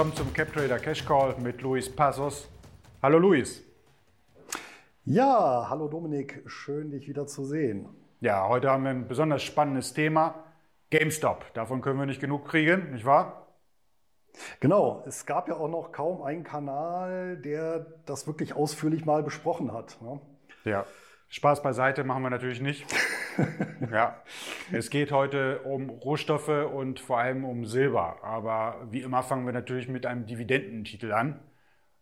Willkommen zum CapTrader Cash Call mit Luis Passos. Hallo Luis. Ja, hallo Dominik, schön dich wieder zu sehen. Ja, heute haben wir ein besonders spannendes Thema. GameStop. Davon können wir nicht genug kriegen, nicht wahr? Genau, es gab ja auch noch kaum einen Kanal, der das wirklich ausführlich mal besprochen hat. Ne? Ja, Spaß beiseite machen wir natürlich nicht. ja, es geht heute um Rohstoffe und vor allem um Silber. Aber wie immer fangen wir natürlich mit einem Dividendentitel an.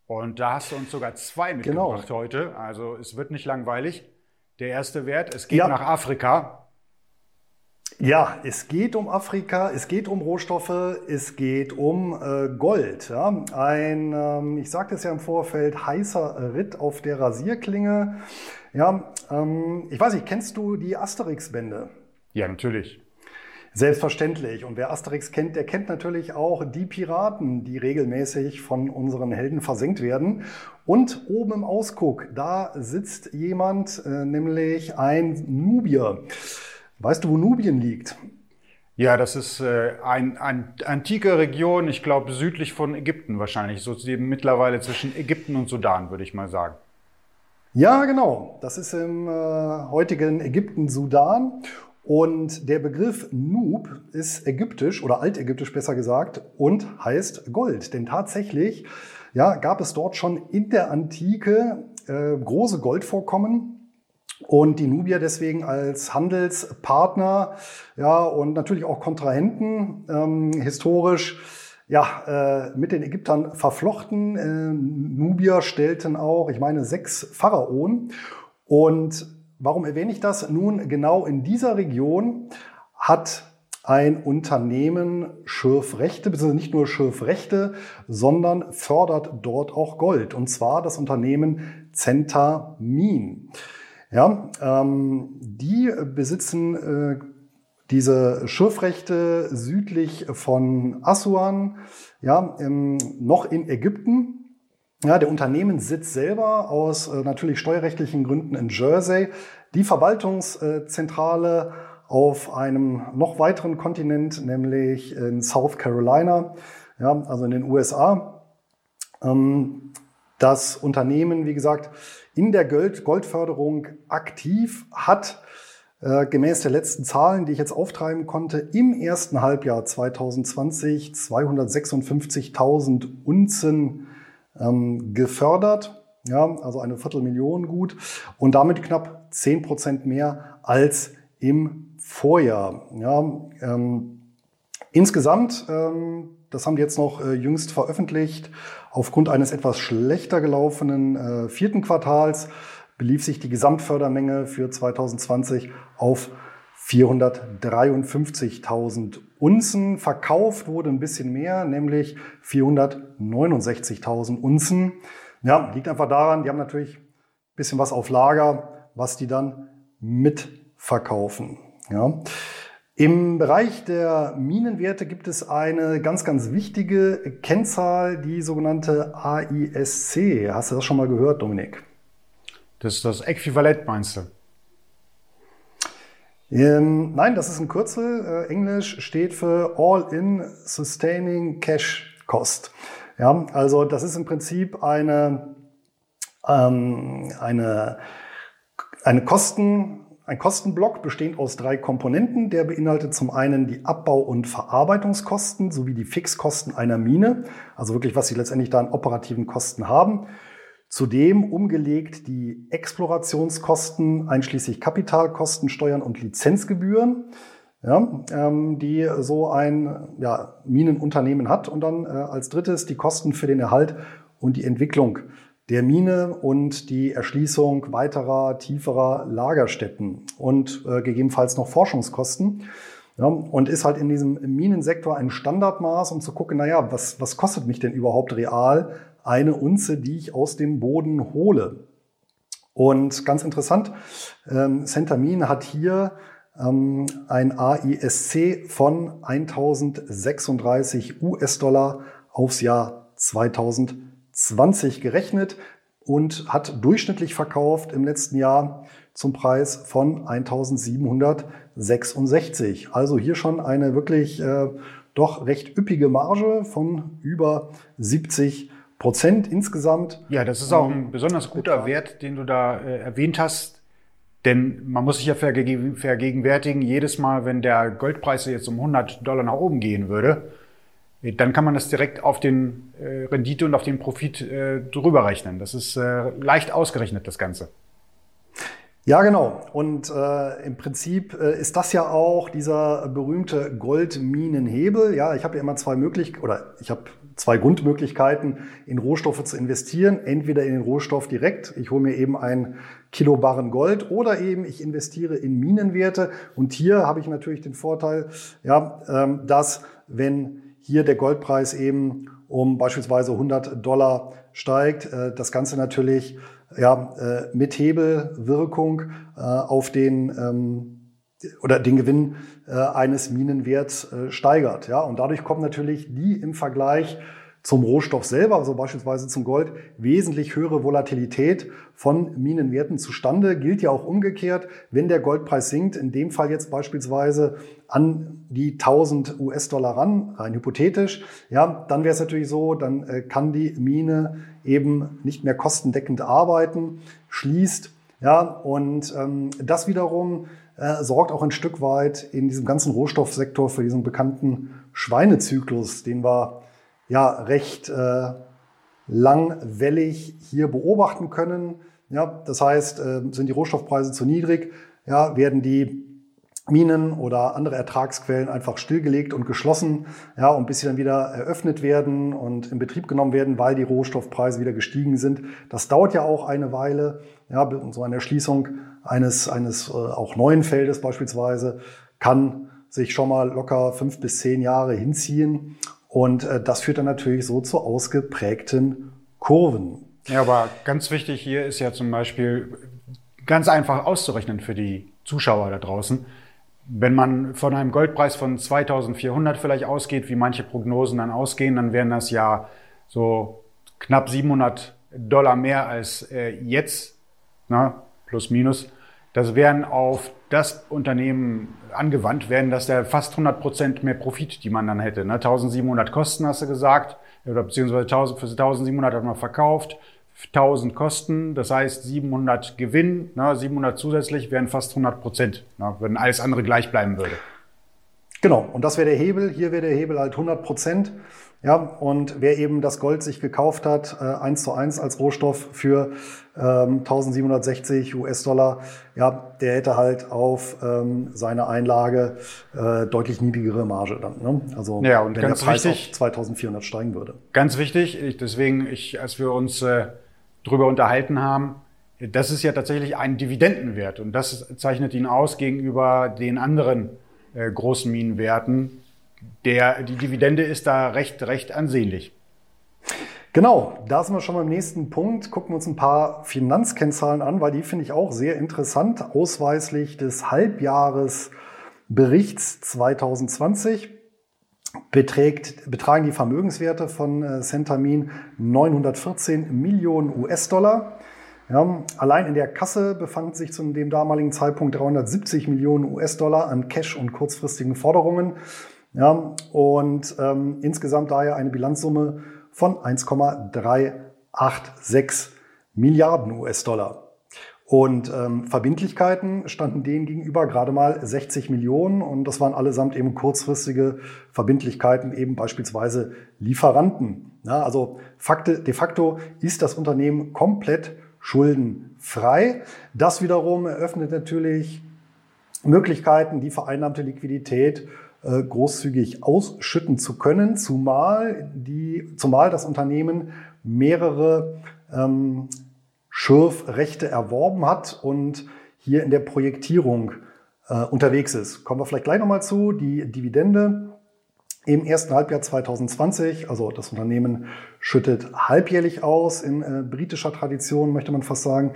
Und da hast du uns sogar zwei genau. mitgebracht genau. heute. Also es wird nicht langweilig. Der erste Wert, es geht ja. nach Afrika. Ja, es geht um Afrika, es geht um Rohstoffe, es geht um äh, Gold. Ja? Ein, ähm, ich sagte es ja im Vorfeld, heißer Ritt auf der Rasierklinge. Ja, ähm, ich weiß nicht, kennst du die Asterix-Bände? Ja, natürlich. Selbstverständlich. Und wer Asterix kennt, der kennt natürlich auch die Piraten, die regelmäßig von unseren Helden versenkt werden. Und oben im Ausguck, da sitzt jemand, äh, nämlich ein Nubier. Weißt du, wo Nubien liegt? Ja, das ist äh, ein, ein antike Region, ich glaube südlich von Ägypten wahrscheinlich, so mittlerweile zwischen Ägypten und Sudan, würde ich mal sagen. Ja, genau. Das ist im äh, heutigen Ägypten, Sudan. Und der Begriff Nub ist ägyptisch oder altägyptisch besser gesagt und heißt Gold. Denn tatsächlich ja, gab es dort schon in der Antike äh, große Goldvorkommen, und die Nubier deswegen als Handelspartner ja, und natürlich auch Kontrahenten ähm, historisch ja, äh, mit den Ägyptern verflochten. Äh, Nubier stellten auch, ich meine, sechs Pharaonen. Und warum erwähne ich das? Nun, genau in dieser Region hat ein Unternehmen Schürfrechte, beziehungsweise nicht nur Schürfrechte, sondern fördert dort auch Gold. Und zwar das Unternehmen Centamin. Ja, ähm, die besitzen äh, diese Schürfrechte südlich von Assuan, ja, im, noch in Ägypten. Ja, der Unternehmenssitz selber aus äh, natürlich steuerrechtlichen Gründen in Jersey. Die Verwaltungszentrale auf einem noch weiteren Kontinent, nämlich in South Carolina, ja, also in den USA. Ähm, das Unternehmen, wie gesagt, in der Gold Goldförderung aktiv hat, äh, gemäß der letzten Zahlen, die ich jetzt auftreiben konnte, im ersten Halbjahr 2020 256.000 Unzen ähm, gefördert. Ja, also eine Viertelmillion gut und damit knapp 10 Prozent mehr als im Vorjahr. Ja, ähm, insgesamt, ähm, das haben die jetzt noch äh, jüngst veröffentlicht, Aufgrund eines etwas schlechter gelaufenen äh, vierten Quartals belief sich die Gesamtfördermenge für 2020 auf 453.000 Unzen. Verkauft wurde ein bisschen mehr, nämlich 469.000 Unzen. Ja, liegt einfach daran, die haben natürlich ein bisschen was auf Lager, was die dann mitverkaufen. Ja. Im Bereich der Minenwerte gibt es eine ganz, ganz wichtige Kennzahl, die sogenannte AISC. Hast du das schon mal gehört, Dominik? Das ist das Äquivalent, meinst du? Ähm, nein, das ist ein Kürzel. Äh, Englisch steht für All-in Sustaining Cash Cost. Ja, also das ist im Prinzip eine, ähm, eine, eine Kosten, ein Kostenblock bestehend aus drei Komponenten. Der beinhaltet zum einen die Abbau- und Verarbeitungskosten sowie die Fixkosten einer Mine, also wirklich, was sie letztendlich da an operativen Kosten haben. Zudem umgelegt die Explorationskosten einschließlich Kapitalkosten, Steuern und Lizenzgebühren, ja, ähm, die so ein ja, Minenunternehmen hat. Und dann äh, als drittes die Kosten für den Erhalt und die Entwicklung der Mine und die Erschließung weiterer, tieferer Lagerstätten und äh, gegebenenfalls noch Forschungskosten. Ja, und ist halt in diesem Minensektor ein Standardmaß, um zu gucken, naja, was, was kostet mich denn überhaupt real eine Unze, die ich aus dem Boden hole? Und ganz interessant, ähm, Centamin hat hier ähm, ein AISC von 1036 US-Dollar aufs Jahr 2020. 20 gerechnet und hat durchschnittlich verkauft im letzten Jahr zum Preis von 1766. Also hier schon eine wirklich äh, doch recht üppige Marge von über 70 Prozent insgesamt. Ja, das ist auch ein besonders guter Wert, den du da äh, erwähnt hast. Denn man muss sich ja vergegenwärtigen, jedes Mal, wenn der Goldpreis jetzt um 100 Dollar nach oben gehen würde, äh, dann kann man das direkt auf den äh, Rendite und auf den Profit äh, drüber rechnen. Das ist äh, leicht ausgerechnet, das Ganze. Ja, genau. Und äh, im Prinzip äh, ist das ja auch dieser berühmte Goldminenhebel. Ja, ich habe ja immer zwei Möglichkeiten, oder ich habe zwei Grundmöglichkeiten, in Rohstoffe zu investieren. Entweder in den Rohstoff direkt, ich hole mir eben ein Kilo Barren Gold, oder eben ich investiere in Minenwerte. Und hier habe ich natürlich den Vorteil, ja, ähm, dass wenn hier der Goldpreis eben um beispielsweise 100 Dollar steigt, äh, das Ganze natürlich ja, äh, mit Hebelwirkung äh, auf den ähm, oder den Gewinn äh, eines Minenwerts äh, steigert. Ja? Und dadurch kommt natürlich die im Vergleich zum Rohstoff selber, also beispielsweise zum Gold, wesentlich höhere Volatilität von Minenwerten zustande. Gilt ja auch umgekehrt, wenn der Goldpreis sinkt, in dem Fall jetzt beispielsweise an die 1000 US-Dollar ran, rein hypothetisch, ja, dann wäre es natürlich so, dann äh, kann die Mine eben nicht mehr kostendeckend arbeiten, schließt, ja, und ähm, das wiederum äh, sorgt auch ein Stück weit in diesem ganzen Rohstoffsektor für diesen bekannten Schweinezyklus, den wir ja recht äh, langwellig hier beobachten können. Ja, das heißt, äh, sind die Rohstoffpreise zu niedrig, ja, werden die Minen oder andere Ertragsquellen einfach stillgelegt und geschlossen, ja, und bis sie dann wieder eröffnet werden und in Betrieb genommen werden, weil die Rohstoffpreise wieder gestiegen sind. Das dauert ja auch eine Weile, ja, so eine Erschließung eines, eines äh, auch neuen Feldes beispielsweise kann sich schon mal locker fünf bis zehn Jahre hinziehen. Und äh, das führt dann natürlich so zu ausgeprägten Kurven. Ja, aber ganz wichtig hier ist ja zum Beispiel ganz einfach auszurechnen für die Zuschauer da draußen. Wenn man von einem Goldpreis von 2400 vielleicht ausgeht, wie manche Prognosen dann ausgehen, dann wären das ja so knapp 700 Dollar mehr als äh, jetzt, na, plus minus. Das wären auf das Unternehmen angewandt, wären das ja fast 100 Prozent mehr Profit, die man dann hätte. Ne? 1700 Kosten hast du gesagt, oder beziehungsweise 1000, für 1700 hat man verkauft, 1000 Kosten, das heißt 700 Gewinn, ne? 700 zusätzlich wären fast 100 Prozent, ne? wenn alles andere gleich bleiben würde. Genau, und das wäre der Hebel. Hier wäre der Hebel halt 100 Prozent. Ja, und wer eben das Gold sich gekauft hat, äh, eins zu eins als Rohstoff für ähm, 1760 US-Dollar, ja, der hätte halt auf ähm, seine Einlage äh, deutlich niedrigere Marge dann. Ne? Also ja, und wenn ganz der Preis wichtig, auf 2400 steigen würde. Ganz wichtig, ich, deswegen, ich, als wir uns äh, drüber unterhalten haben, das ist ja tatsächlich ein Dividendenwert und das zeichnet ihn aus gegenüber den anderen äh, großen Minenwerten, der, die Dividende ist da recht, recht ansehnlich. Genau, da sind wir schon beim nächsten Punkt. Gucken wir uns ein paar Finanzkennzahlen an, weil die finde ich auch sehr interessant. Ausweislich des Halbjahresberichts 2020 beträgt, betragen die Vermögenswerte von äh, Centamin 914 Millionen US-Dollar. Ja, allein in der Kasse befanden sich zu dem damaligen Zeitpunkt 370 Millionen US-Dollar an Cash und kurzfristigen Forderungen. Ja, und ähm, insgesamt daher eine Bilanzsumme von 1,386 Milliarden US-Dollar. Und ähm, Verbindlichkeiten standen denen gegenüber gerade mal 60 Millionen und das waren allesamt eben kurzfristige Verbindlichkeiten, eben beispielsweise Lieferanten. Ja, also Fakte, de facto ist das Unternehmen komplett schuldenfrei. Das wiederum eröffnet natürlich Möglichkeiten, die vereinnahmte Liquidität großzügig ausschütten zu können, zumal, die, zumal das Unternehmen mehrere ähm, Schürfrechte erworben hat und hier in der Projektierung äh, unterwegs ist. Kommen wir vielleicht gleich nochmal zu. Die Dividende im ersten Halbjahr 2020, also das Unternehmen schüttet halbjährlich aus, in äh, britischer Tradition möchte man fast sagen,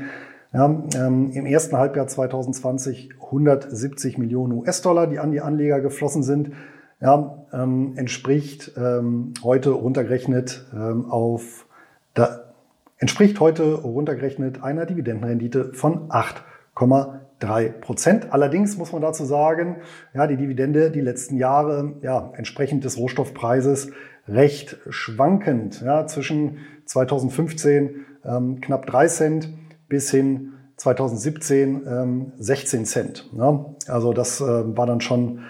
ja, ähm, Im ersten Halbjahr 2020 170 Millionen US-Dollar, die an die Anleger geflossen sind. Ja, ähm, entspricht ähm, heute runtergerechnet ähm, auf da, entspricht heute runtergerechnet einer Dividendenrendite von 8,3 drei Prozent. Allerdings muss man dazu sagen, ja, die Dividende die letzten Jahre, ja, entsprechend des Rohstoffpreises recht schwankend, ja, zwischen 2015 ähm, knapp drei Cent bis hin 2017 ähm, 16 Cent. Ja. Also das äh, war dann schon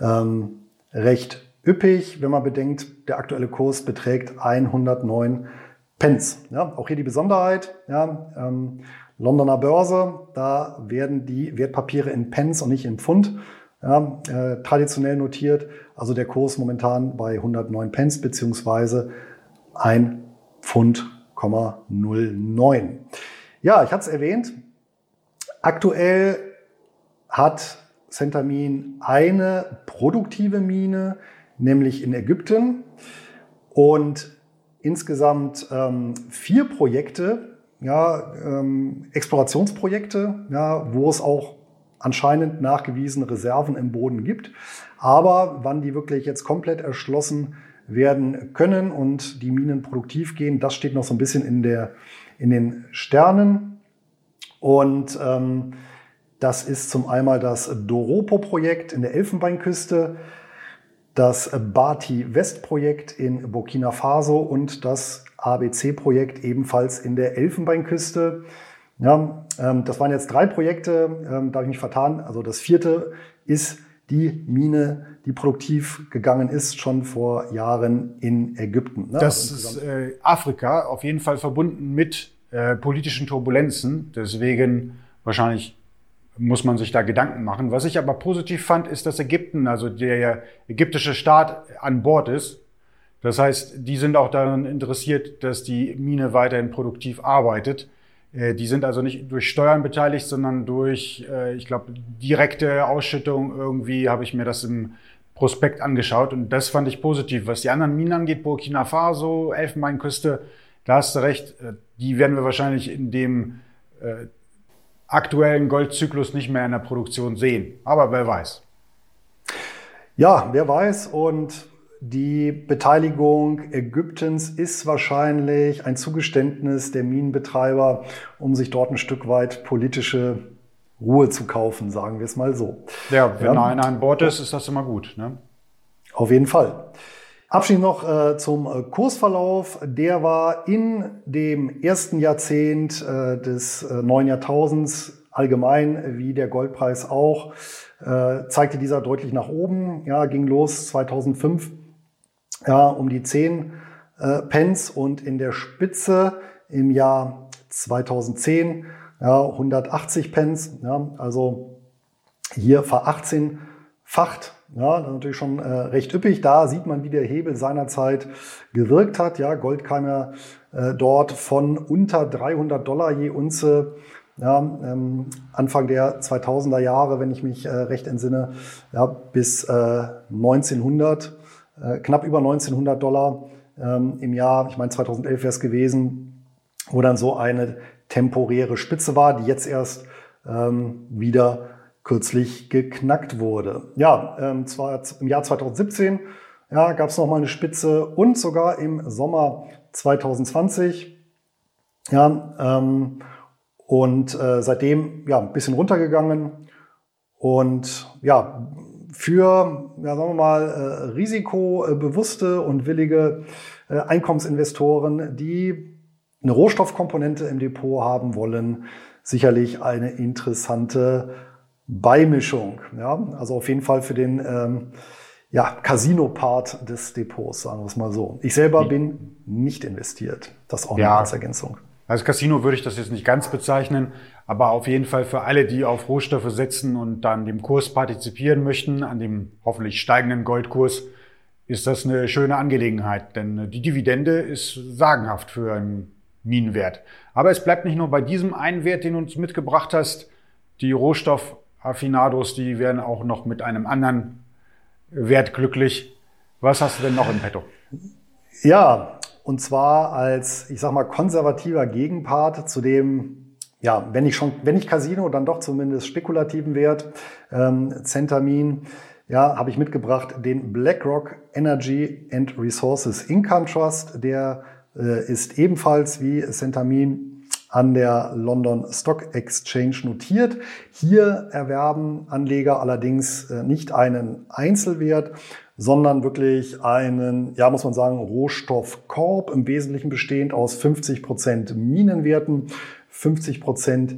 ähm, recht üppig, wenn man bedenkt, der aktuelle Kurs beträgt 109 Pence. Ja, auch hier die Besonderheit, ja, ähm, Londoner Börse, da werden die Wertpapiere in Pence und nicht in Pfund ja, äh, traditionell notiert. Also der Kurs momentan bei 109 Pence beziehungsweise 1 Pfund, 09. Ja, ich hatte es erwähnt. Aktuell hat Centamin eine produktive Mine, nämlich in Ägypten. Und insgesamt ähm, vier Projekte, ja, ähm, Explorationsprojekte, ja, wo es auch anscheinend nachgewiesene Reserven im Boden gibt. Aber wann die wirklich jetzt komplett erschlossen werden können und die Minen produktiv gehen, das steht noch so ein bisschen in, der, in den Sternen. Und ähm, das ist zum einmal das Doropo-Projekt in der Elfenbeinküste das Bati-West-Projekt in Burkina Faso und das ABC-Projekt ebenfalls in der Elfenbeinküste. Ja, ähm, das waren jetzt drei Projekte, ähm, da habe ich mich vertan. Also das vierte ist die Mine, die produktiv gegangen ist, schon vor Jahren in Ägypten. Ne? Das also ist äh, Afrika auf jeden Fall verbunden mit äh, politischen Turbulenzen. Deswegen wahrscheinlich muss man sich da Gedanken machen. Was ich aber positiv fand, ist, dass Ägypten, also der ägyptische Staat an Bord ist. Das heißt, die sind auch daran interessiert, dass die Mine weiterhin produktiv arbeitet. Äh, die sind also nicht durch Steuern beteiligt, sondern durch, äh, ich glaube, direkte Ausschüttung. Irgendwie habe ich mir das im Prospekt angeschaut und das fand ich positiv. Was die anderen Minen angeht, Burkina Faso, Elfenbeinküste, da hast du recht, äh, die werden wir wahrscheinlich in dem aktuellen Goldzyklus nicht mehr in der Produktion sehen. Aber wer weiß. Ja, wer weiß. Und die Beteiligung Ägyptens ist wahrscheinlich ein Zugeständnis der Minenbetreiber, um sich dort ein Stück weit politische Ruhe zu kaufen, sagen wir es mal so. Ja, wenn ja. einer an Bord ist, ist das immer gut. Ne? Auf jeden Fall. Abschließend noch äh, zum äh, Kursverlauf. Der war in dem ersten Jahrzehnt äh, des äh, neuen Jahrtausends allgemein, wie der Goldpreis auch, äh, zeigte dieser deutlich nach oben. Ja, ging los 2005 ja, um die 10 äh, Pence und in der Spitze im Jahr 2010 ja, 180 Pence. Ja, also hier ver-18-facht ja, natürlich schon äh, recht üppig. Da sieht man, wie der Hebel seinerzeit gewirkt hat. Ja, Gold kam ja äh, dort von unter 300 Dollar je Unze ja, ähm, Anfang der 2000er Jahre, wenn ich mich äh, recht entsinne, ja, bis äh, 1900, äh, knapp über 1900 Dollar ähm, im Jahr. Ich meine, 2011 wäre es gewesen, wo dann so eine temporäre Spitze war, die jetzt erst ähm, wieder kürzlich geknackt wurde. Ja, ähm, zwar im Jahr 2017 ja, gab es nochmal eine Spitze und sogar im Sommer 2020. Ja, ähm, und äh, seitdem ja ein bisschen runtergegangen und ja für ja sagen wir mal äh, risikobewusste und willige äh, Einkommensinvestoren, die eine Rohstoffkomponente im Depot haben wollen, sicherlich eine interessante Beimischung. Ja? Also auf jeden Fall für den ähm, ja, Casino-Part des Depots, sagen wir es mal so. Ich selber bin nicht investiert. Das auch ja. als Ergänzung. Als Casino würde ich das jetzt nicht ganz bezeichnen, aber auf jeden Fall für alle, die auf Rohstoffe setzen und dann dem Kurs partizipieren möchten, an dem hoffentlich steigenden Goldkurs, ist das eine schöne Angelegenheit, denn die Dividende ist sagenhaft für einen Minenwert. Aber es bleibt nicht nur bei diesem einen Wert, den du uns mitgebracht hast. Die Rohstoff Affinados, die werden auch noch mit einem anderen Wert glücklich. Was hast du denn noch im Petto? Ja, und zwar als, ich sag mal, konservativer Gegenpart zu dem, ja, wenn ich schon, wenn ich Casino, dann doch zumindest spekulativen Wert, ähm, Centamin, ja, habe ich mitgebracht den BlackRock Energy and Resources Income Trust. Der äh, ist ebenfalls wie Centamin an der London Stock Exchange notiert. Hier erwerben Anleger allerdings äh, nicht einen Einzelwert, sondern wirklich einen, ja, muss man sagen, Rohstoffkorb, im Wesentlichen bestehend aus 50 Prozent Minenwerten, 50 Prozent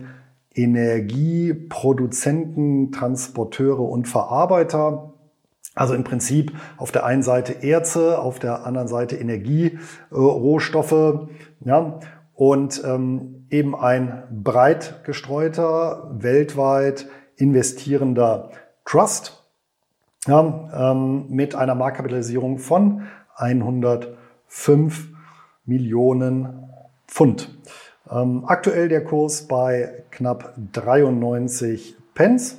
Energieproduzenten, Transporteure und Verarbeiter. Also im Prinzip auf der einen Seite Erze, auf der anderen Seite Energierohstoffe. Ja, und ähm, eben ein breit gestreuter, weltweit investierender Trust ja, ähm, mit einer Marktkapitalisierung von 105 Millionen Pfund. Ähm, aktuell der Kurs bei knapp 93 Pence.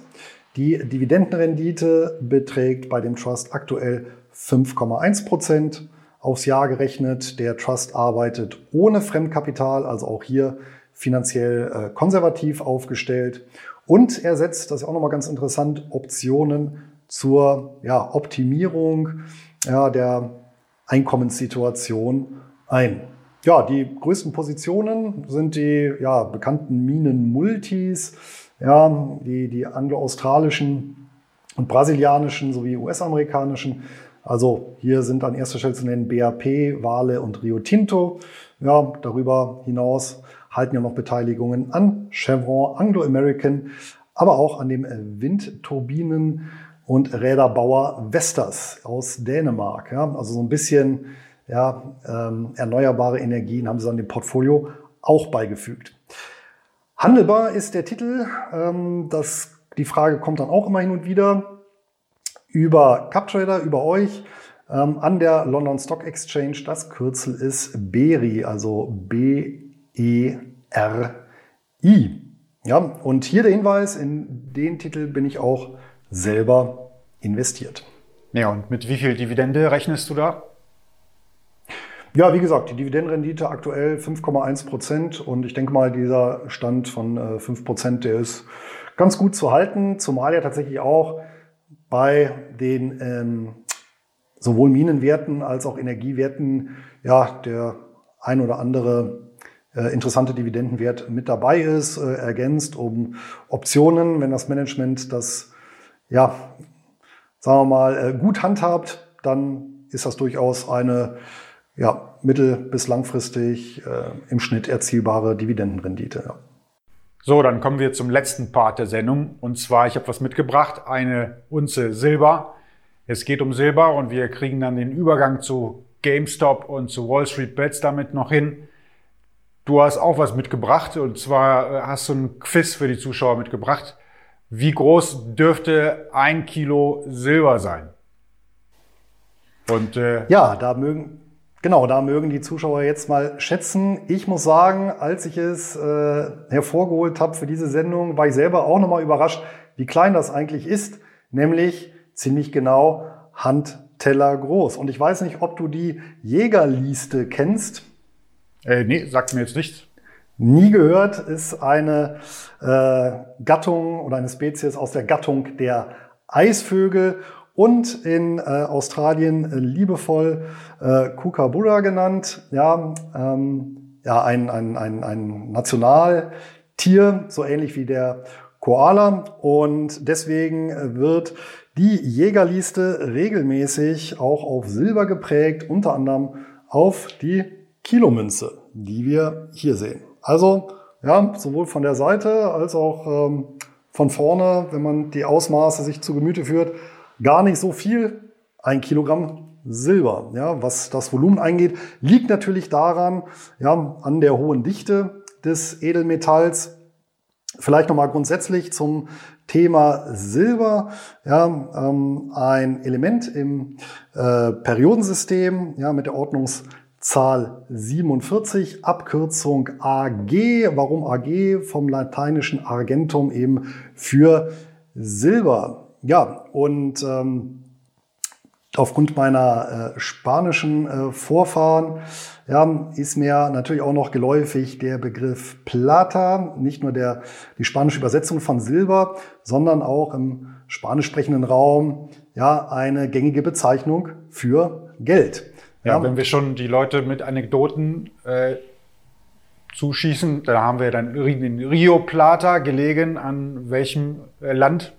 Die Dividendenrendite beträgt bei dem Trust aktuell 5,1 Prozent aufs Jahr gerechnet. Der Trust arbeitet ohne Fremdkapital, also auch hier finanziell äh, konservativ aufgestellt. Und er setzt, das ist auch nochmal ganz interessant, Optionen zur ja, Optimierung ja, der Einkommenssituation ein. Ja, die größten Positionen sind die ja, bekannten Minen-Multis, ja, die, die anglo-australischen und brasilianischen sowie US-amerikanischen. Also hier sind an erster Stelle zu nennen BAP, Vale und Rio Tinto. Ja, darüber hinaus halten ja noch Beteiligungen an Chevron, Anglo American, aber auch an dem Windturbinen und Räderbauer Vestas aus Dänemark. Ja, also so ein bisschen ja, ähm, erneuerbare Energien haben sie an dem Portfolio auch beigefügt. Handelbar ist der Titel. Ähm, das, die Frage kommt dann auch immer hin und wieder über CupTrader, über euch ähm, an der London Stock Exchange. Das Kürzel ist BERI, also B-E-R-I. Ja, und hier der Hinweis, in den Titel bin ich auch selber investiert. Ja, und mit wie viel Dividende rechnest du da? Ja, wie gesagt, die Dividendenrendite aktuell 5,1 Prozent und ich denke mal, dieser Stand von 5 äh, Prozent, der ist ganz gut zu halten, zumal ja tatsächlich auch bei den ähm, sowohl Minenwerten als auch Energiewerten ja der ein oder andere äh, interessante Dividendenwert mit dabei ist, äh, ergänzt um Optionen, wenn das Management das ja sagen wir mal äh, gut handhabt, dann ist das durchaus eine ja, mittel- bis langfristig äh, im Schnitt erzielbare Dividendenrendite. Ja. So, dann kommen wir zum letzten Part der Sendung. Und zwar, ich habe was mitgebracht, eine Unze Silber. Es geht um Silber und wir kriegen dann den Übergang zu GameStop und zu Wall Street Bets damit noch hin. Du hast auch was mitgebracht und zwar äh, hast du ein Quiz für die Zuschauer mitgebracht. Wie groß dürfte ein Kilo Silber sein? Und äh, ja, da mögen Genau, da mögen die Zuschauer jetzt mal schätzen. Ich muss sagen, als ich es äh, hervorgeholt habe für diese Sendung, war ich selber auch nochmal überrascht, wie klein das eigentlich ist. Nämlich ziemlich genau Handteller groß. Und ich weiß nicht, ob du die Jägerliste kennst. Äh, nee, sagt mir jetzt nichts. Nie gehört, ist eine äh, Gattung oder eine Spezies aus der Gattung der Eisvögel und in äh, Australien äh, liebevoll äh, Kookaburra genannt. Ja, ähm, ja ein, ein, ein, ein Nationaltier, so ähnlich wie der Koala. Und deswegen wird die Jägerliste regelmäßig auch auf Silber geprägt, unter anderem auf die Kilomünze, die wir hier sehen. Also ja, sowohl von der Seite als auch ähm, von vorne, wenn man die Ausmaße sich zu Gemüte führt, gar nicht so viel. Ein Kilogramm Silber, ja, was das Volumen eingeht, liegt natürlich daran, ja, an der hohen Dichte des Edelmetalls. Vielleicht nochmal grundsätzlich zum Thema Silber. Ja, ähm, ein Element im äh, Periodensystem ja, mit der Ordnungszahl 47, Abkürzung AG. Warum AG? Vom lateinischen Argentum eben für Silber. Ja, und ähm, aufgrund meiner äh, spanischen äh, Vorfahren ja, ist mir natürlich auch noch geläufig der Begriff Plata, nicht nur der, die spanische Übersetzung von Silber, sondern auch im spanisch sprechenden Raum ja, eine gängige Bezeichnung für Geld. Ja, ja, wenn wir schon die Leute mit Anekdoten äh, zuschießen. Da haben wir dann in Rio Plata gelegen. An welchem äh, Land?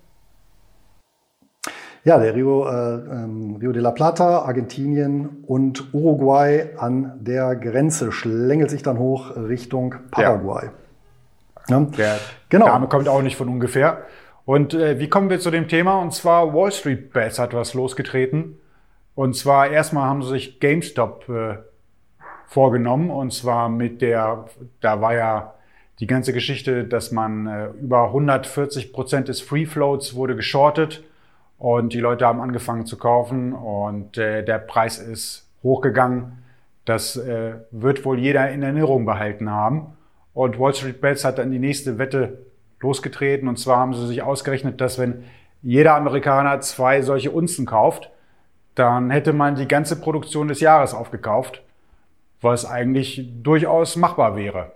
Ja, der Rio, äh, ähm, Rio de la Plata, Argentinien und Uruguay an der Grenze schlängelt sich dann hoch Richtung Paraguay. Ja. ja. Der genau. Name kommt auch nicht von ungefähr. Und äh, wie kommen wir zu dem Thema? Und zwar Wall Street Bets hat was losgetreten. Und zwar erstmal haben sie sich GameStop äh, vorgenommen. Und zwar mit der, da war ja die ganze Geschichte, dass man äh, über 140 Prozent des Free Floats wurde geschortet und die Leute haben angefangen zu kaufen und äh, der Preis ist hochgegangen. Das äh, wird wohl jeder in Erinnerung behalten haben. Und Wall Street Bets hat dann die nächste Wette losgetreten. Und zwar haben sie sich ausgerechnet, dass wenn jeder Amerikaner zwei solche Unzen kauft, dann hätte man die ganze Produktion des Jahres aufgekauft, was eigentlich durchaus machbar wäre.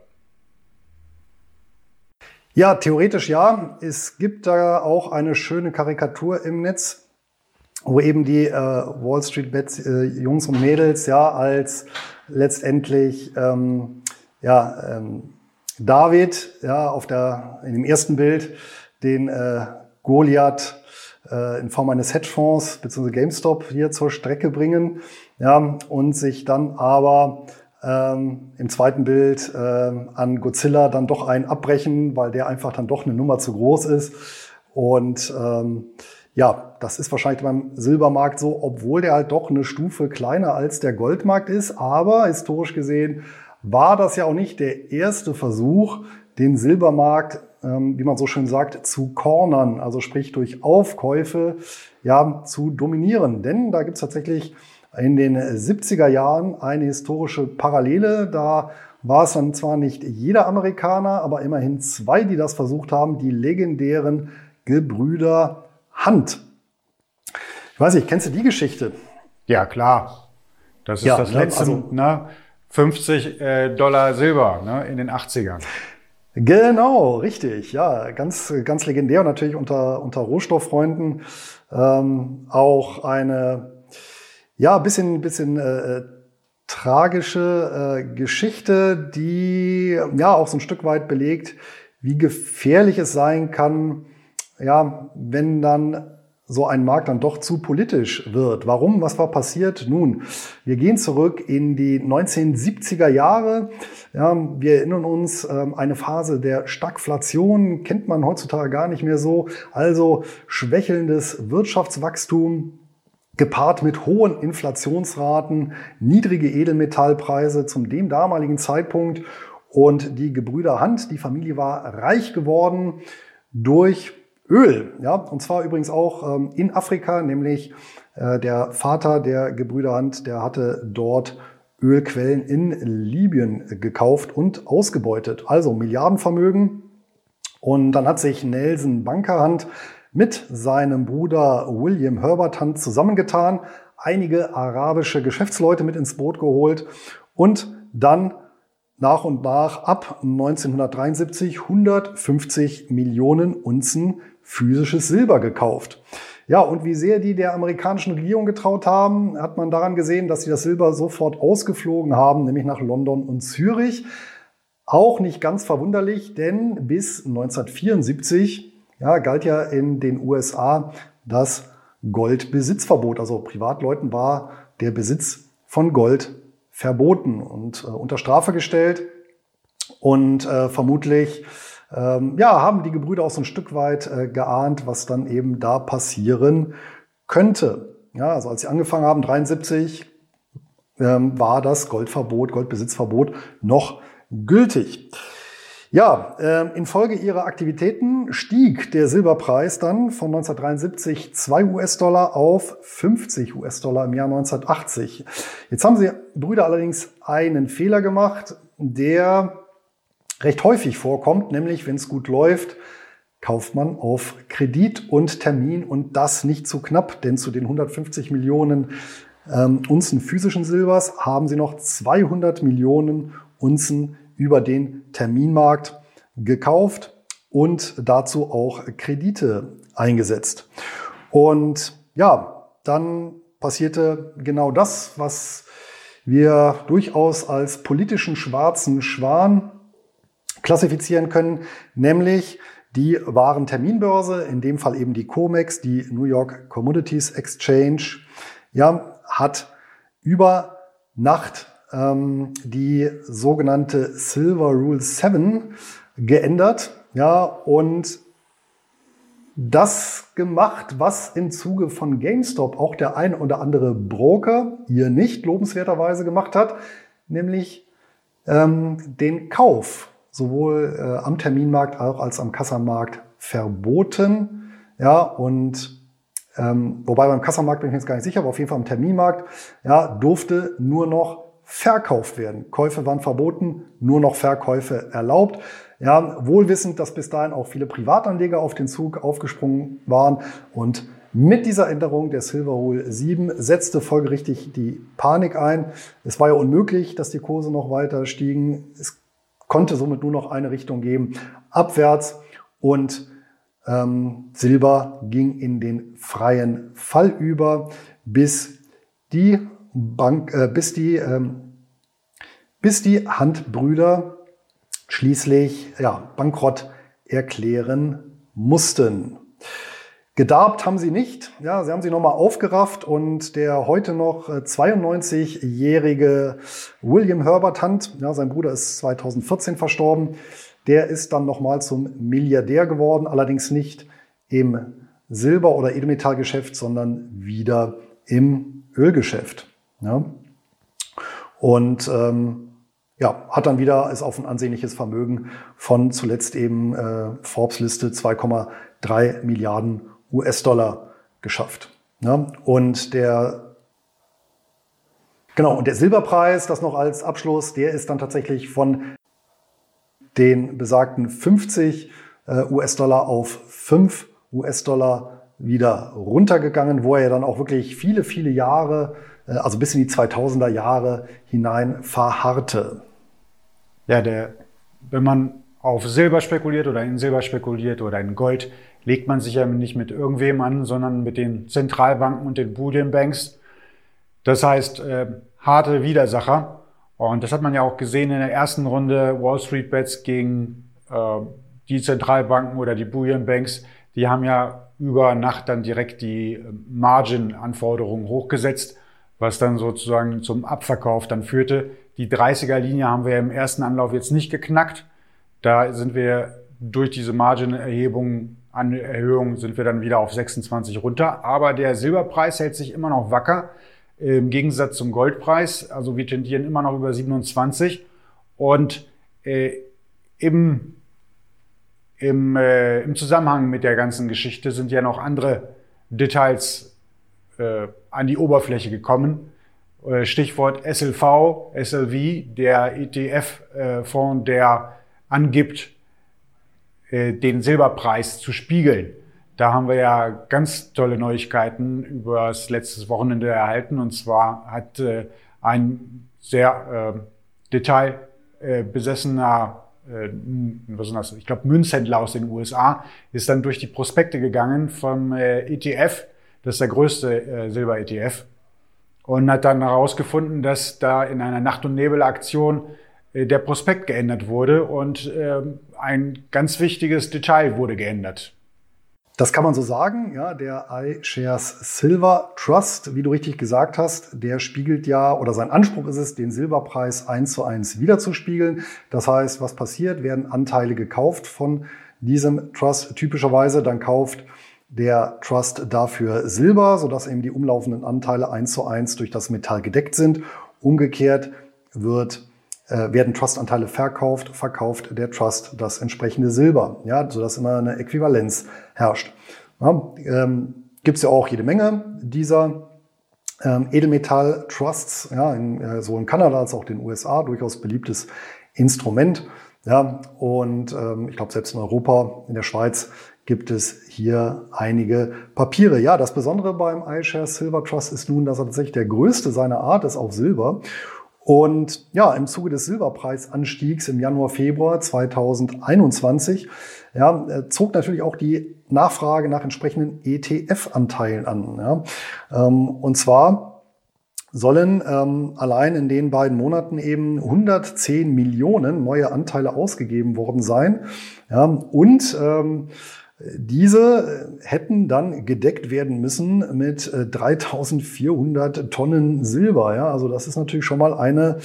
Ja, theoretisch ja. Es gibt da auch eine schöne Karikatur im Netz, wo eben die äh, Wall Street Bets äh, Jungs und Mädels ja als letztendlich ähm, ja ähm, David ja auf der in dem ersten Bild den äh, Goliath in Form eines Hedgefonds bzw. GameStop hier zur Strecke bringen ja und sich dann aber ähm, im zweiten Bild äh, an Godzilla dann doch einen abbrechen, weil der einfach dann doch eine Nummer zu groß ist. Und ähm, ja, das ist wahrscheinlich beim Silbermarkt so, obwohl der halt doch eine Stufe kleiner als der Goldmarkt ist. Aber historisch gesehen war das ja auch nicht der erste Versuch, den Silbermarkt, wie man so schön sagt, zu cornern, also sprich durch Aufkäufe, ja, zu dominieren. Denn da gibt's tatsächlich in den 70er Jahren eine historische Parallele. Da war es dann zwar nicht jeder Amerikaner, aber immerhin zwei, die das versucht haben, die legendären Gebrüder Hand. Ich weiß nicht, kennst du die Geschichte? Ja, klar. Das ist ja, das ne, letzte, also, ne? 50 äh, Dollar Silber ne? in den 80ern. Genau, richtig. Ja, ganz, ganz legendär und natürlich unter, unter Rohstofffreunden ähm, auch eine ja, bisschen, bisschen äh, tragische äh, Geschichte, die ja auch so ein Stück weit belegt, wie gefährlich es sein kann, ja, wenn dann so ein Markt dann doch zu politisch wird. Warum? Was war passiert? Nun, wir gehen zurück in die 1970er Jahre. Ja, wir erinnern uns, ähm, eine Phase der Stagflation kennt man heutzutage gar nicht mehr so. Also schwächelndes Wirtschaftswachstum, gepaart mit hohen Inflationsraten, niedrige Edelmetallpreise zum dem damaligen Zeitpunkt und die Gebrüder Hand, die Familie war reich geworden durch Öl, ja, und zwar übrigens auch ähm, in Afrika, nämlich äh, der Vater der Gebrüder Hand, der hatte dort Ölquellen in Libyen gekauft und ausgebeutet. Also Milliardenvermögen. Und dann hat sich Nelson Bankerhand mit seinem Bruder William Herbert Hunt zusammengetan, einige arabische Geschäftsleute mit ins Boot geholt und dann nach und nach ab 1973 150 Millionen Unzen physisches Silber gekauft. Ja, und wie sehr die der amerikanischen Regierung getraut haben, hat man daran gesehen, dass sie das Silber sofort ausgeflogen haben, nämlich nach London und Zürich. Auch nicht ganz verwunderlich, denn bis 1974 ja, galt ja in den USA das Goldbesitzverbot. Also Privatleuten war der Besitz von Gold verboten und äh, unter Strafe gestellt. Und äh, vermutlich ähm, ja, haben die Gebrüder auch so ein Stück weit äh, geahnt, was dann eben da passieren könnte. Ja, also als sie angefangen haben, 73, ähm, war das Goldverbot, Goldbesitzverbot noch gültig. Ja, äh, infolge ihrer Aktivitäten stieg der Silberpreis dann von 1973 2 US-Dollar auf 50 US-Dollar im Jahr 1980. Jetzt haben sie Brüder allerdings einen Fehler gemacht, der recht häufig vorkommt, nämlich wenn es gut läuft, kauft man auf Kredit und Termin und das nicht zu knapp, denn zu den 150 Millionen ähm, Unzen physischen Silbers haben sie noch 200 Millionen Unzen über den Terminmarkt gekauft und dazu auch Kredite eingesetzt. Und ja, dann passierte genau das, was wir durchaus als politischen schwarzen Schwan klassifizieren können, nämlich die Warenterminbörse, in dem Fall eben die COMEX, die New York Commodities Exchange, ja, hat über Nacht ähm, die sogenannte Silver Rule 7 geändert, ja, und das gemacht, was im Zuge von GameStop auch der ein oder andere Broker hier nicht lobenswerterweise gemacht hat, nämlich ähm, den Kauf sowohl äh, am Terminmarkt als am Kassamarkt verboten. Ja, und ähm, wobei beim Kassamarkt bin ich jetzt gar nicht sicher, aber auf jeden Fall am Terminmarkt ja, durfte nur noch verkauft werden. Käufe waren verboten, nur noch Verkäufe erlaubt. Ja, wohlwissend, dass bis dahin auch viele Privatanleger auf den Zug aufgesprungen waren und mit dieser Änderung der Silver Rule 7 setzte folgerichtig die Panik ein. Es war ja unmöglich, dass die Kurse noch weiter stiegen. Es konnte somit nur noch eine Richtung geben, abwärts und ähm, Silber ging in den freien Fall über, bis die Bank, äh, bis die, ähm, bis die Handbrüder schließlich ja, Bankrott erklären mussten. Gedarbt haben sie nicht. Ja, sie haben sich nochmal aufgerafft und der heute noch 92-jährige äh, William Herbert Hunt, ja, sein Bruder ist 2014 verstorben, der ist dann nochmal zum Milliardär geworden, allerdings nicht im Silber- oder Edelmetallgeschäft, sondern wieder im Ölgeschäft. Ja. Und ähm, ja, hat dann wieder es auf ein ansehnliches Vermögen von zuletzt eben äh, Forbes-Liste 2,3 Milliarden US-Dollar geschafft. Ja, und der Genau, und der Silberpreis, das noch als Abschluss, der ist dann tatsächlich von den besagten 50 äh, US-Dollar auf 5 US-Dollar wieder runtergegangen, wo er dann auch wirklich viele, viele Jahre, also bis in die 2000er Jahre hinein verharrte. Ja, der, wenn man auf Silber spekuliert oder in Silber spekuliert oder in Gold, legt man sich ja nicht mit irgendwem an, sondern mit den Zentralbanken und den Bullion Banks. Das heißt, äh, harte Widersacher. Und das hat man ja auch gesehen in der ersten Runde Wall Street Bets gegen äh, die Zentralbanken oder die Bullion Banks. Die haben ja über Nacht dann direkt die äh, Margin-Anforderungen hochgesetzt, was dann sozusagen zum Abverkauf dann führte. Die 30er-Linie haben wir im ersten Anlauf jetzt nicht geknackt. Da sind wir durch diese Margin-Erhebung, Erhöhung sind wir dann wieder auf 26 runter. Aber der Silberpreis hält sich immer noch wacker im Gegensatz zum Goldpreis. Also wir tendieren immer noch über 27 und äh, im, im, äh, im Zusammenhang mit der ganzen Geschichte sind ja noch andere Details äh, an die Oberfläche gekommen. Äh, Stichwort SLV, SLV, der ETF-Fonds, der angibt, äh, den Silberpreis zu spiegeln. Da haben wir ja ganz tolle Neuigkeiten über das letzte Wochenende erhalten. Und zwar hat äh, ein sehr äh, detailbesessener, äh, was ist das? Ich glaube, Münzhändler aus den USA ist dann durch die Prospekte gegangen vom äh, ETF, das ist der größte äh, Silber-ETF, und hat dann herausgefunden, dass da in einer Nacht- und Nebelaktion äh, der Prospekt geändert wurde und äh, ein ganz wichtiges Detail wurde geändert. Das kann man so sagen. Ja, der iShares Silver Trust, wie du richtig gesagt hast, der spiegelt ja, oder sein Anspruch ist es, den Silberpreis eins zu eins wiederzuspiegeln. Das heißt, was passiert? Werden Anteile gekauft von diesem Trust typischerweise, dann kauft der Trust dafür Silber, sodass eben die umlaufenden Anteile eins zu eins durch das Metall gedeckt sind. Umgekehrt wird äh, werden Trustanteile verkauft, verkauft der Trust das entsprechende Silber, ja, sodass immer eine Äquivalenz herrscht. Ja, ähm, Gibt es ja auch jede Menge dieser ähm, Edelmetall-Trusts, ja, in, äh, so in Kanada als auch den USA, durchaus beliebtes Instrument. Ja, und ähm, ich glaube, selbst in Europa, in der Schweiz, gibt es hier einige Papiere. Ja, das Besondere beim iShares Silver Trust ist nun, dass er tatsächlich der größte seiner Art ist auf Silber und ja, im Zuge des Silberpreisanstiegs im Januar, Februar 2021 ja, äh, zog natürlich auch die Nachfrage nach entsprechenden ETF-Anteilen an. Ja. Ähm, und zwar sollen ähm, allein in den beiden Monaten eben 110 Millionen neue Anteile ausgegeben worden sein. Ja, und ähm, diese hätten dann gedeckt werden müssen mit 3400 äh, Tonnen Silber. Ja, also das ist natürlich schon mal eine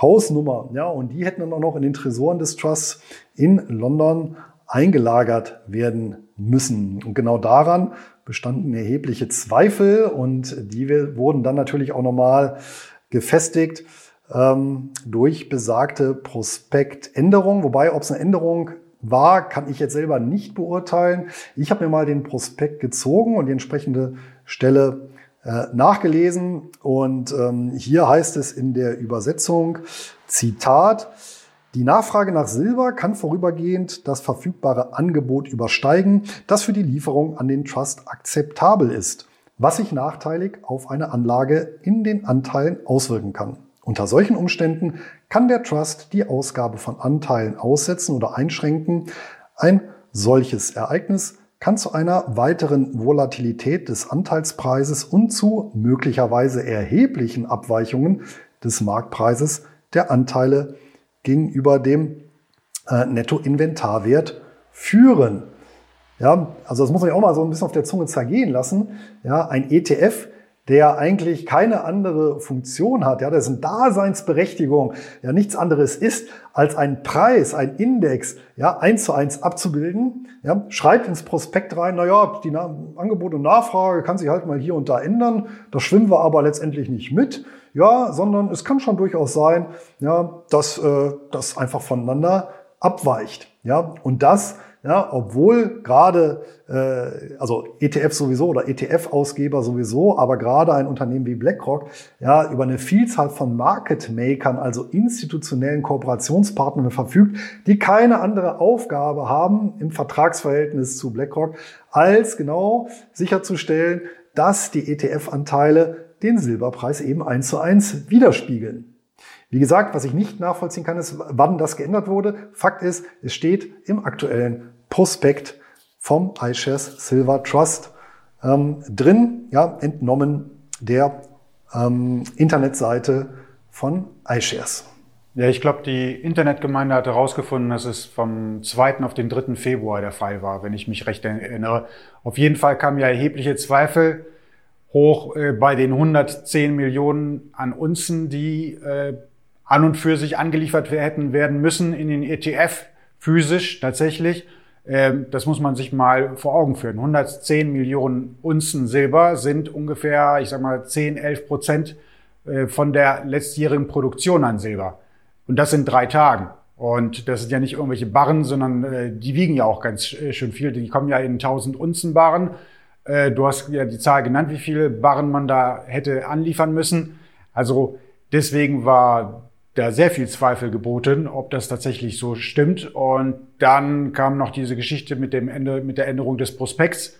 Hausnummer. Ja, und die hätten dann auch noch in den Tresoren des Trusts in London eingelagert werden müssen. Und genau daran bestanden erhebliche Zweifel und die wurden dann natürlich auch nochmal gefestigt ähm, durch besagte Prospektänderung. Wobei, ob es eine Änderung war, kann ich jetzt selber nicht beurteilen. Ich habe mir mal den Prospekt gezogen und die entsprechende Stelle äh, nachgelesen. Und ähm, hier heißt es in der Übersetzung, Zitat, die Nachfrage nach Silber kann vorübergehend das verfügbare Angebot übersteigen, das für die Lieferung an den Trust akzeptabel ist, was sich nachteilig auf eine Anlage in den Anteilen auswirken kann. Unter solchen Umständen kann der Trust die Ausgabe von Anteilen aussetzen oder einschränken. Ein solches Ereignis kann zu einer weiteren Volatilität des Anteilspreises und zu möglicherweise erheblichen Abweichungen des Marktpreises der Anteile gegenüber dem äh, Nettoinventarwert führen. Ja, also das muss man ja auch mal so ein bisschen auf der Zunge zergehen lassen. Ja, ein ETF, der eigentlich keine andere Funktion hat, ja, dessen Daseinsberechtigung ja nichts anderes ist, als einen Preis, ein Index, ja, eins zu eins abzubilden, ja, schreibt ins Prospekt rein, na ja, die Na Angebot und Nachfrage kann sich halt mal hier und da ändern, da schwimmen wir aber letztendlich nicht mit, ja, sondern es kann schon durchaus sein, ja, dass äh, das einfach voneinander abweicht. Ja, und das, ja, obwohl gerade, äh, also ETF sowieso oder ETF-Ausgeber sowieso, aber gerade ein Unternehmen wie BlackRock ja über eine Vielzahl von Market Makern, also institutionellen Kooperationspartnern verfügt, die keine andere Aufgabe haben im Vertragsverhältnis zu BlackRock, als genau sicherzustellen, dass die ETF-Anteile den Silberpreis eben eins zu eins widerspiegeln. Wie gesagt, was ich nicht nachvollziehen kann, ist, wann das geändert wurde. Fakt ist, es steht im aktuellen Prospekt vom iShares Silver Trust ähm, drin, ja, entnommen der ähm, Internetseite von iShares. Ja, ich glaube, die Internetgemeinde hat herausgefunden, dass es vom 2. auf den 3. Februar der Fall war, wenn ich mich recht erinnere. Auf jeden Fall kamen ja erhebliche Zweifel hoch äh, bei den 110 Millionen an Unzen, die äh, an und für sich angeliefert hätten werden müssen in den ETF physisch tatsächlich. Ähm, das muss man sich mal vor Augen führen. 110 Millionen Unzen Silber sind ungefähr, ich sag mal, 10, 11 Prozent äh, von der letztjährigen Produktion an Silber. Und das in drei Tagen. Und das sind ja nicht irgendwelche Barren, sondern äh, die wiegen ja auch ganz äh, schön viel. Die kommen ja in 1000 Unzen Barren. Du hast ja die Zahl genannt, wie viele Barren man da hätte anliefern müssen. Also deswegen war da sehr viel Zweifel geboten, ob das tatsächlich so stimmt. Und dann kam noch diese Geschichte mit dem Ende, mit der Änderung des Prospekts,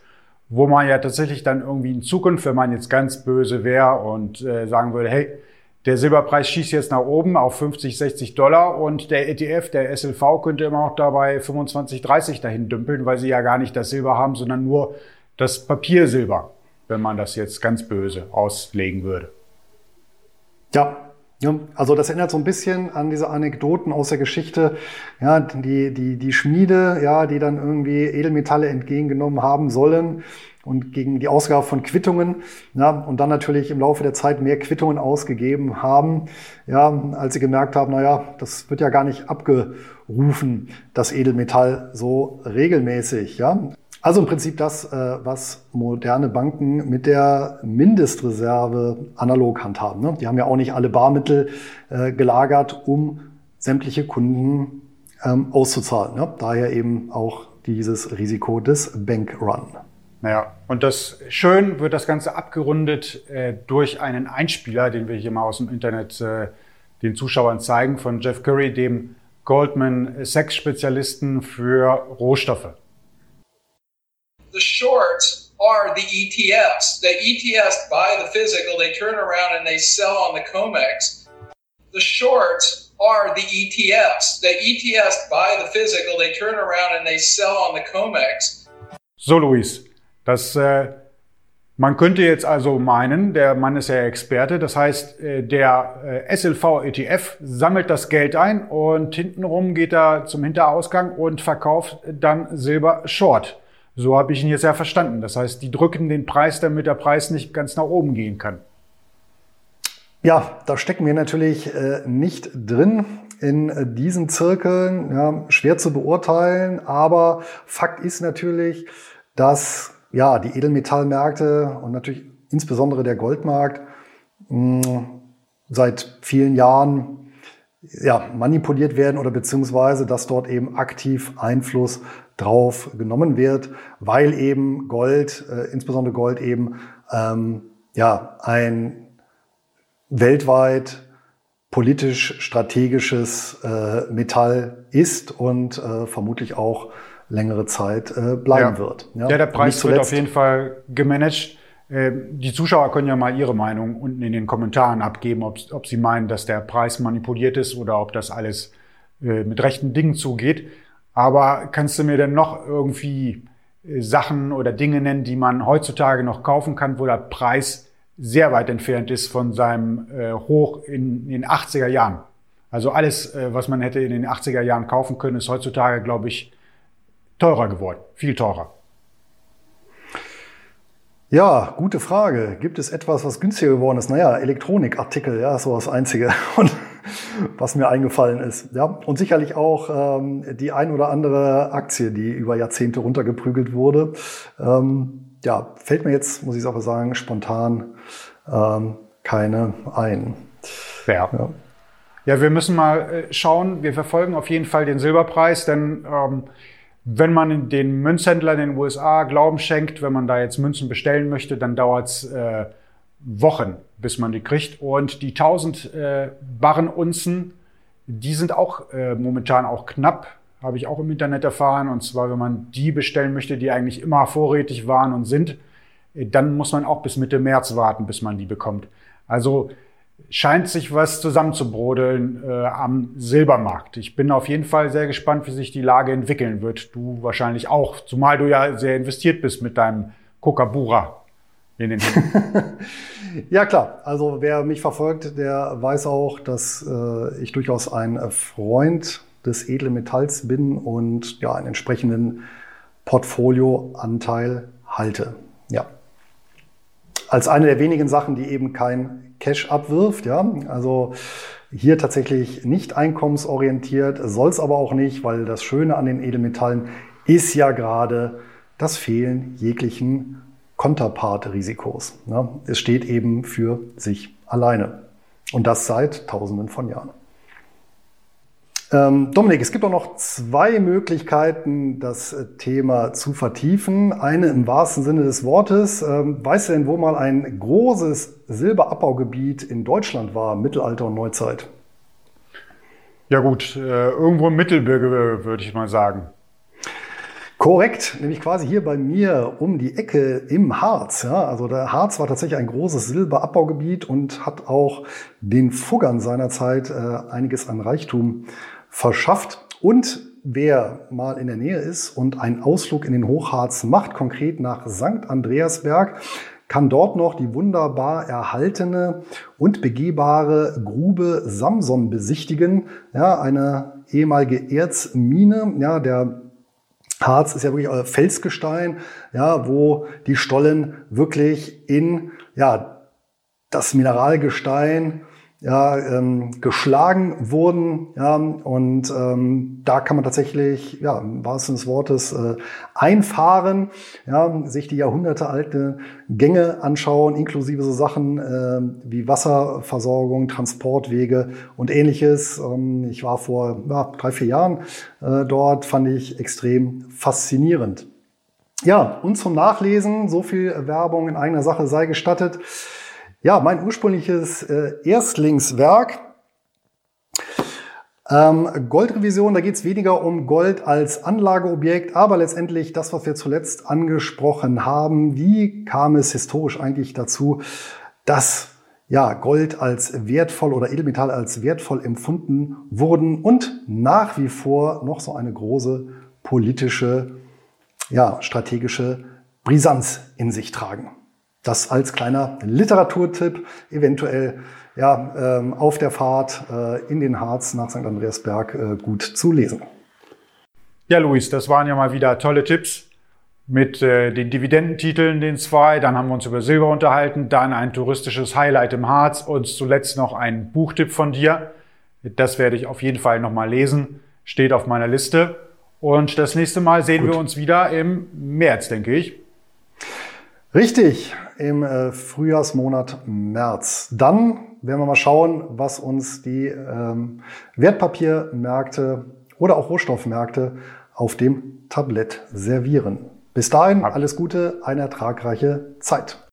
wo man ja tatsächlich dann irgendwie in Zukunft, wenn man jetzt ganz böse wäre und äh, sagen würde, hey, der Silberpreis schießt jetzt nach oben auf 50, 60 Dollar und der ETF, der SLV, könnte immer noch dabei 25, 30 dahin dümpeln, weil sie ja gar nicht das Silber haben, sondern nur das Papiersilber, wenn man das jetzt ganz böse auslegen würde. Ja, ja, also das erinnert so ein bisschen an diese Anekdoten aus der Geschichte, ja, die, die, die Schmiede, ja, die dann irgendwie Edelmetalle entgegengenommen haben sollen und gegen die Ausgabe von Quittungen, ja, und dann natürlich im Laufe der Zeit mehr Quittungen ausgegeben haben, ja, als sie gemerkt haben, na ja, das wird ja gar nicht abgerufen, das Edelmetall so regelmäßig, ja. Also im Prinzip das, äh, was moderne Banken mit der Mindestreserve analog handhaben. Ne? Die haben ja auch nicht alle Barmittel äh, gelagert, um sämtliche Kunden ähm, auszuzahlen. Ne? Daher eben auch dieses Risiko des Bankrun. Naja, und das schön wird das Ganze abgerundet äh, durch einen Einspieler, den wir hier mal aus dem Internet den Zuschauern zeigen, von Jeff Curry, dem Goldman Sachs Spezialisten für Rohstoffe. Shorts are the ETFs. The ETFs buy the physical, they turn around and they sell on the COMEX. The shorts are the ETFs. The ETFs buy the physical, they turn around and they sell on the COMEX. So, Luis, das äh, Man könnte jetzt also meinen, der Mann ist ja Experte, das heißt, äh, der äh, SLV-ETF sammelt das Geld ein und hintenrum geht er zum Hinterausgang und verkauft dann Silber Short. So habe ich ihn jetzt ja verstanden. Das heißt, die drücken den Preis, damit der Preis nicht ganz nach oben gehen kann. Ja, da stecken wir natürlich äh, nicht drin in diesen Zirkeln. Ja, schwer zu beurteilen, aber Fakt ist natürlich, dass ja, die Edelmetallmärkte und natürlich insbesondere der Goldmarkt mh, hm, seit vielen Jahren ja, manipuliert werden oder beziehungsweise, dass dort eben aktiv Einfluss drauf genommen wird, weil eben Gold, äh, insbesondere Gold eben ähm, ja, ein weltweit politisch strategisches äh, Metall ist und äh, vermutlich auch längere Zeit äh, bleiben ja. wird. Ja, ja der Preis wird auf jeden Fall gemanagt. Ähm, die Zuschauer können ja mal ihre Meinung unten in den Kommentaren abgeben, ob, ob sie meinen, dass der Preis manipuliert ist oder ob das alles äh, mit rechten Dingen zugeht. Aber kannst du mir denn noch irgendwie äh, Sachen oder Dinge nennen, die man heutzutage noch kaufen kann, wo der Preis sehr weit entfernt ist von seinem äh, Hoch in, in den 80er Jahren? Also alles, äh, was man hätte in den 80er Jahren kaufen können, ist heutzutage, glaube ich, teurer geworden, viel teurer. Ja, gute Frage. Gibt es etwas, was günstiger geworden ist? Naja, Elektronikartikel, ja, so das Einzige, was mir eingefallen ist. Ja, und sicherlich auch ähm, die ein oder andere Aktie, die über Jahrzehnte runtergeprügelt wurde. Ähm, ja, fällt mir jetzt, muss ich aber sagen, spontan ähm, keine ein. Ja. ja. Ja, wir müssen mal äh, schauen. Wir verfolgen auf jeden Fall den Silberpreis, denn ähm, wenn man den Münzhändlern in den USA Glauben schenkt, wenn man da jetzt Münzen bestellen möchte, dann dauert es äh, Wochen, bis man die kriegt. Und die 1000 äh, Barrenunzen, die sind auch äh, momentan auch knapp, habe ich auch im Internet erfahren. Und zwar, wenn man die bestellen möchte, die eigentlich immer vorrätig waren und sind, äh, dann muss man auch bis Mitte März warten, bis man die bekommt. Also scheint sich was zusammenzubrodeln äh, am Silbermarkt. Ich bin auf jeden Fall sehr gespannt, wie sich die Lage entwickeln wird. Du wahrscheinlich auch, zumal du ja sehr investiert bist mit deinem Kokabura in den Ja klar, also wer mich verfolgt, der weiß auch, dass äh, ich durchaus ein Freund des edlen Metalls bin und ja einen entsprechenden Portfolioanteil halte. Ja. Als eine der wenigen Sachen, die eben kein Cash abwirft. Ja? Also hier tatsächlich nicht einkommensorientiert, soll es aber auch nicht, weil das Schöne an den Edelmetallen ist ja gerade das Fehlen jeglichen Konterpart-Risikos. Ja? Es steht eben für sich alleine. Und das seit Tausenden von Jahren. Ähm, Dominik, es gibt auch noch zwei Möglichkeiten, das äh, Thema zu vertiefen. Eine im wahrsten Sinne des Wortes. Ähm, weißt du denn, wo mal ein großes Silberabbaugebiet in Deutschland war, Mittelalter und Neuzeit? Ja gut, äh, irgendwo im Mittelgebirge würde ich mal sagen. Korrekt, nämlich quasi hier bei mir um die Ecke im Harz. Ja, also der Harz war tatsächlich ein großes Silberabbaugebiet und hat auch den Fuggern seinerzeit äh, einiges an Reichtum verschafft. Und wer mal in der Nähe ist und einen Ausflug in den Hochharz macht, konkret nach St. Andreasberg, kann dort noch die wunderbar erhaltene und begehbare Grube Samson besichtigen. Ja, eine ehemalige Erzmine. Ja, der Harz ist ja wirklich äh, Felsgestein, ja, wo die Stollen wirklich in ja, das Mineralgestein ja, ähm, geschlagen wurden. Ja, und ähm, da kann man tatsächlich, ja, im wahrsten des Wortes, äh, einfahren, ja, sich die jahrhundertealte Gänge anschauen, inklusive so Sachen äh, wie Wasserversorgung, Transportwege und ähnliches. Ähm, ich war vor ja, drei, vier Jahren äh, dort, fand ich extrem faszinierend. Ja, und zum Nachlesen, so viel Werbung in eigener Sache sei gestattet. Ja, mein ursprüngliches äh, Erstlingswerk. Ähm, Goldrevision, da geht es weniger um Gold als Anlageobjekt, aber letztendlich das, was wir zuletzt angesprochen haben. Wie kam es historisch eigentlich dazu, dass ja, Gold als wertvoll oder Edelmetall als wertvoll empfunden wurden und nach wie vor noch so eine große politische, ja, strategische Brisanz in sich tragen? Das als kleiner Literaturtipp, eventuell ja, ähm, auf der Fahrt äh, in den Harz nach St. Andreasberg äh, gut zu lesen. Ja, Luis, das waren ja mal wieder tolle Tipps mit äh, den Dividendentiteln, den zwei. Dann haben wir uns über Silber unterhalten, dann ein touristisches Highlight im Harz und zuletzt noch ein Buchtipp von dir. Das werde ich auf jeden Fall nochmal lesen. Steht auf meiner Liste. Und das nächste Mal sehen Gut. wir uns wieder im März, denke ich. Richtig, im äh, Frühjahrsmonat März. Dann werden wir mal schauen, was uns die ähm, Wertpapiermärkte oder auch Rohstoffmärkte auf dem Tablett servieren. Bis dahin alles Gute, eine ertragreiche Zeit.